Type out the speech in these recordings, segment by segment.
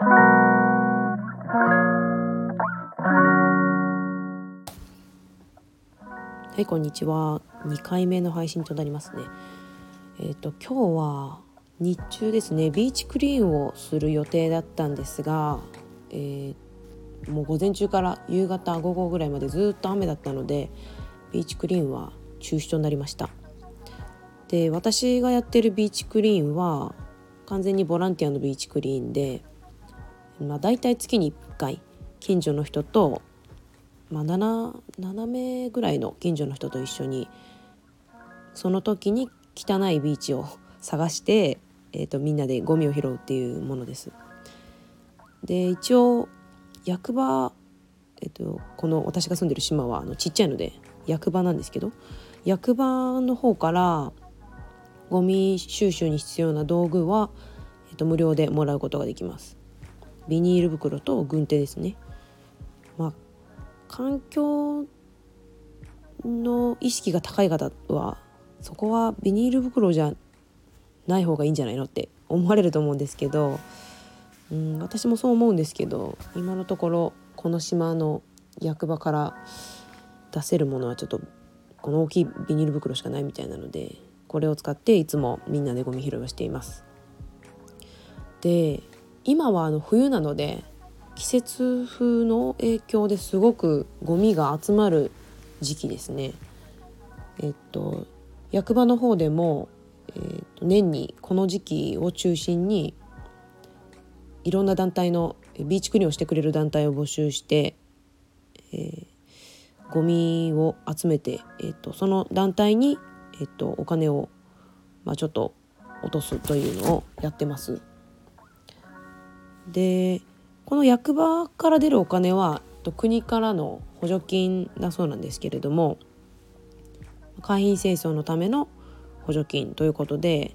はいこんにちは。2回目の配信となりますね。えっ、と今日は日中ですね。ビーチクリーンをする予定だったんですが、えーもう午前中から夕方午後ぐらいまでずっと雨だったのでビーチクリーンは中止となりました。で私がやってるビーチクリーンは完全にボランティアのビーチクリーンで、まあ、大体月に1回近所の人と、まあ7、7, 名ぐらいの近所の人と一緒にその時に汚いビーチを 探して、えーと、みんなでゴミを拾うっていうものです。で一応役場、えっと、この私が住んでる島はあのちっちゃいので役場なんですけど役場の方からゴミ収集に必要な道具は、えっと、無料でもらうことができますビニール袋と軍手ですねまあ環境の意識が高い方はそこはビニール袋じゃない方がいいんじゃないのって思われると思うんですけどうん私もそう思うんですけど今のところこの島の役場から出せるものはちょっとこの大きいビニール袋しかないみたいなのでこれを使っていつもみんなでゴミ拾いをしています。で今はあの冬なので季節風の影響ですごくゴミが集まる時期ですね。えっと役場の方でも、えっと、年にこの時期を中心にいろんな団体のビーチクリーンをしてくれる団体を募集して、えー、ゴミを集めて、えーと、その団体に、えーと、お金を、まあ、ちょっと落とすというのをやってます。でこの役場から出るお金は国からの補助金だそうなんですけれども会員清掃のための補助金ということで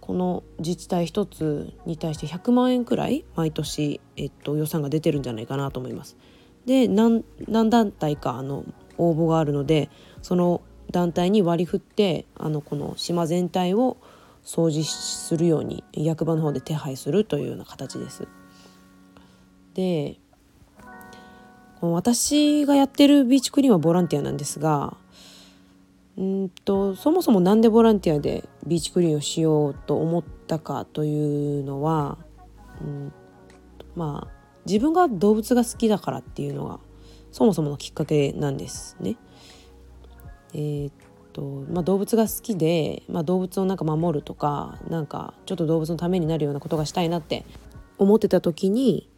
この自治体1つに対して100万円くらい毎年、えっと、予算が出てるんじゃないかなと思います。で何何団体かあの応募があるのでその団体に割り振ってあのこの島全体を掃除するように役場の方で手配するというような形です。で私がやってるビーチクリーンはボランティアなんですがうんとそもそも何でボランティアでビーチクリーンをしようと思ったかというのは、うん、まあ自分が動物が好きだからっていうのがそもそものきっかけなんですね。えー、とまあ、動物が好きで、まあ、動物をなんか守るとかなんかちょっと動物のためになるようなことがしたいなって思ってた時に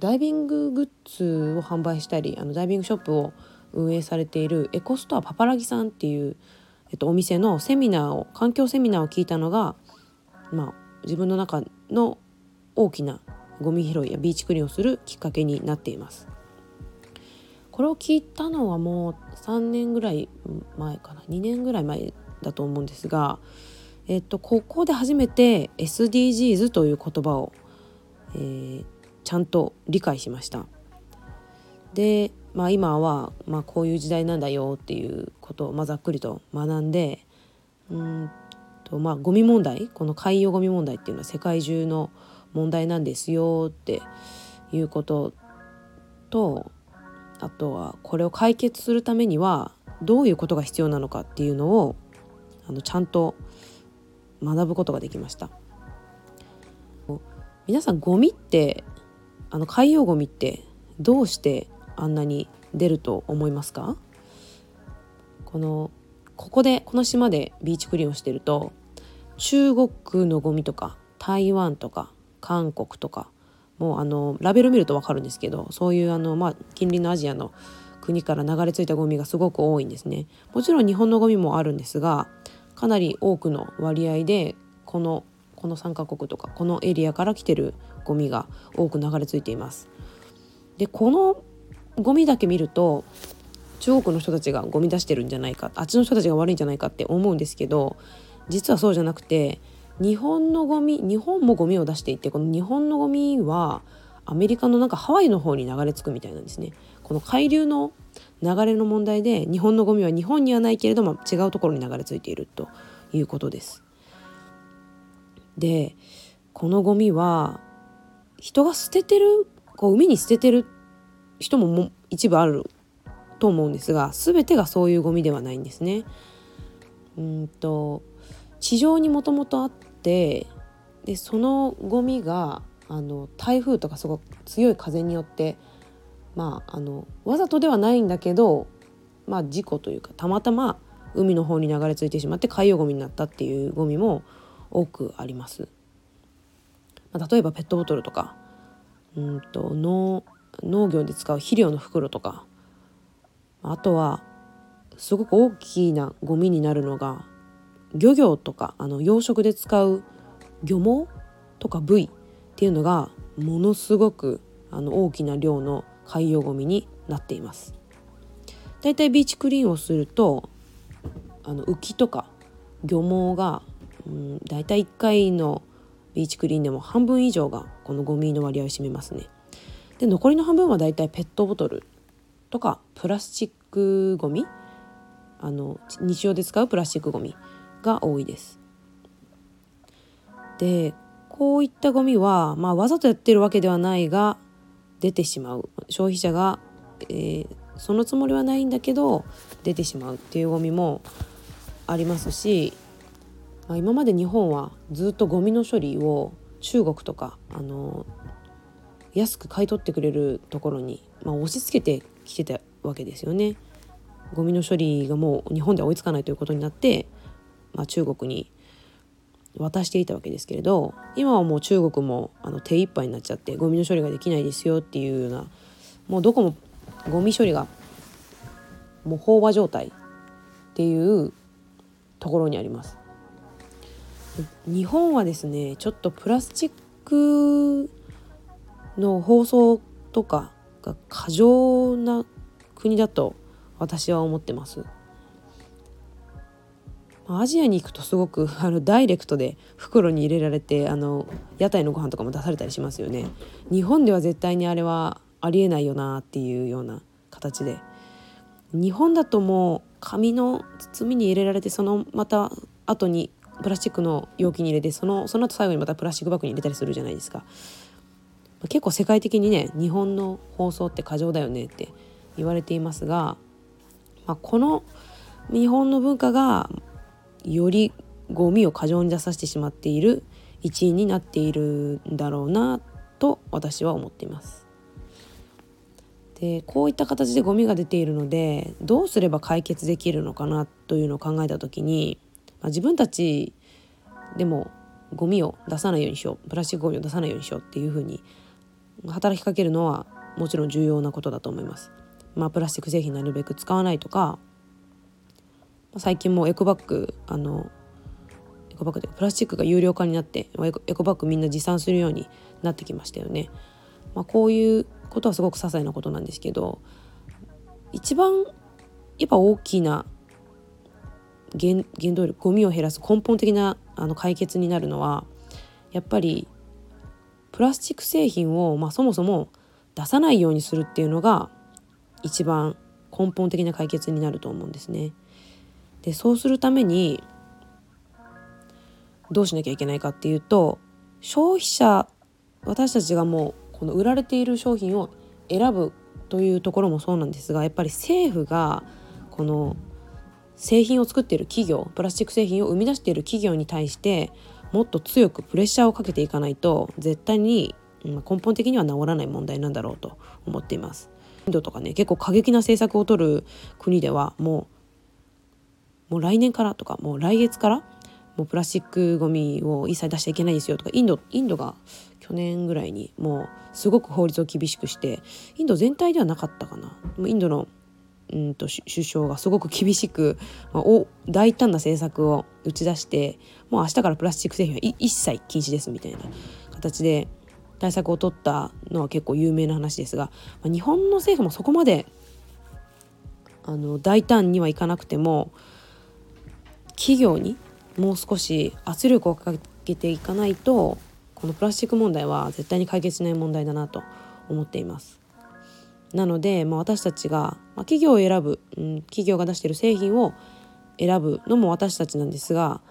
ダイビンググッズを販売したりあのダイビングショップを運営されているエコストアパパラギさんっていう、えっと、お店のセミナーを環境セミナーを聞いたのが、まあ、自分の中の大きなゴミ拾いやビーチクリーンをするきっかけになっています。これを聞いたのはもう3年ぐらい前かな2年ぐらい前だと思うんですが、えっと、ここで初めて SDGs という言葉を、えー、ちゃんと理解しました。でまあ、今は、まあ、こういう時代なんだよっていうことを、まあ、ざっくりと学んでうんと、まあ、ゴミ問題この海洋ゴミ問題っていうのは世界中の問題なんですよっていうこととあとはこれを解決するためにはどういうことが必要なのかっていうのをあのちゃんと学ぶことができました。皆さんゴミってあの海洋ゴミってどうしてあんなに出ると思いますか？このここでこの島でビーチクリーンをしてると中国のゴミとか台湾とか韓国とかもうあのラベル見ると分かるんですけどそういうあの、まあ、近隣のアジアの国から流れ着いたゴミがすごく多いんですね。もちろん日本のゴミもあるんですがかなり多くの割合でこのこの3カ国とかこのエリアから来てるゴミが多く流れ着いています。でこのゴミだけ見ると中国の人たちがゴミ出してるんじゃないかあっちの人たちが悪いんじゃないかって思うんですけど実はそうじゃなくて日本のゴミ日本もゴミを出していてこの日本のゴミはアメリカのなんかハワイの方に流れ着くみたいなんですね。この海流の流れの問題で日本のゴミは日本にはないけれども違うところに流れ着いているということです。でこのゴミは人が捨ててるこう海に捨ててる人もも一部あると思うんですが全てがそういうゴミではないんですね。うんと地上にもともとあってでそのゴミがあの台風とかすごく強い風によってまああのわざとではないんだけど、まあ、事故というかたまたま海の方に流れ着いてしまって海洋ゴミになったっていうゴミも多くあります。まあ、例えばペットボトルとかうんと農農業で使う肥料の袋とかあとはすごく大きなゴミになるのが漁業とかあの養殖で使う漁網とかブイっていうのがものすごくあの大きな量の海洋ゴミになっています。だいたいビーチクリーンをするとあの浮きとか漁網が、うん、だいたい1回のビーチクリーンでも半分以上がこのゴミの割合を占めますね。で残りの半分はだいたいペットボトルとかプラスチックゴミ？あの日常で使うプラスチックゴミが多いです。でこういったゴミは、まあ、わざとやってるわけではないが出てしまう消費者が、えー、そのつもりはないんだけど出てしまうっていうゴミもありますし、まあ、今まで日本はずっとゴミの処理を中国とかあの安く買い取ってくれるところに、まあ、押し付けてきてたわけですよね。ゴミの処理がもう日本では追いつかないということになって、まあ、中国に渡していたわけですけれど今はもう中国もあの手一杯になっちゃってゴミの処理ができないですよっていうようなもうどこもゴミ処理がもう飽和状態っていうところにあります。日本はですねちょっとプラスチックの包装とかが過剰な国だと私は思ってます。アジアに行くとすごく あのダイレクトで袋に入れられてあの屋台のご飯とかも出されたりしますよね。日本では絶対にあれはありえないよなっていうような形で。日本だともう紙の包みに入れられてそのまた後にプラスチックの容器に入れてそのその後最後にまたプラスチックバッグに入れたりするじゃないですか。結構世界的にね日本の包装って過剰だよねって言われていますが、まあ、この日本の文化がよりゴミを過剰に出させてしまっている一因になっているんだろうなと私は思っています。でこういった形でゴミが出ているのでどうすれば解決できるのかなというのを考えた時に、まあ、自分たちでもゴミを出さないようにしようプラスチックゴミを出さないようにしようっていうふうに働きかけるのはもちろん重要なことだと思います。まあ、プラスチック製品なるべく使わないとか最近もエコバッグあのエコバッグでプラスチックが有料化になってエコエコバッグみんな持参するようになってきましたよね。まあ、こういうことはすごく些細なことなんですけど一番やっぱ大きな原原動力ゴミを減らす根本的なあの解決になるのはやっぱりプラスチック製品を、まあ、そもそも出さないようにするっていうのが一番根本的な解決になると思うんですね。でそうするためにどうしなきゃいけないかっていうと消費者私たちがもうこの売られている商品を選ぶというところもそうなんですがやっぱり政府がこの製品を作っている企業プラスチック製品を生み出している企業に対してもっと強くプレッシャーをかけていかないと絶対に根本的には治らない問題なんだろうと思っています。インドとかね結構過激な政策を取る国ではもうもう来年からとかもう来月からもうプラスチックごみを一切出しちゃいけないですよとかインドインドが去年ぐらいにもうすごく法律を厳しくしてインド全体ではなかったかな。もうインドのうんと首相がすごく厳しく、まあ、お大胆な政策を打ち出してもう明日からプラスチック製品は一切禁止ですみたいな形で対策を取ったのは結構有名な話ですが、まあ、日本の政府もそこまであの大胆にはいかなくても企業にもう少し圧力をかけていかないとこのプラスチック問題は絶対に解決しない問題だなと思っています。なので、まあ、私たちが、まあ、企業を選ぶ、うん、企業が出している製品を選ぶのも私たちなんですが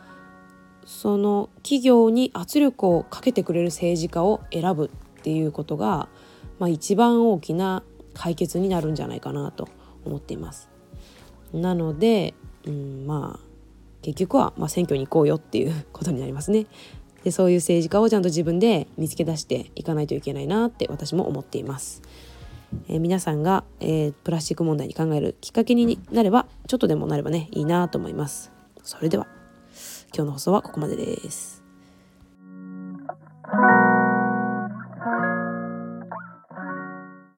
その企業に圧力をかけてくれる政治家を選ぶっていうことが、まあ、一番大きな解決になるんじゃないかなと思っています。なので、うん、まあ結局はま選挙に行こうよっていうことになりますね。でそういう政治家をちゃんと自分で見つけ出していかないといけないなって私も思っています。えー、皆さんが、えー、プラスチック問題に考えるきっかけになればちょっとでもなればねいいなと思います。それでは今日の放送はここまでです。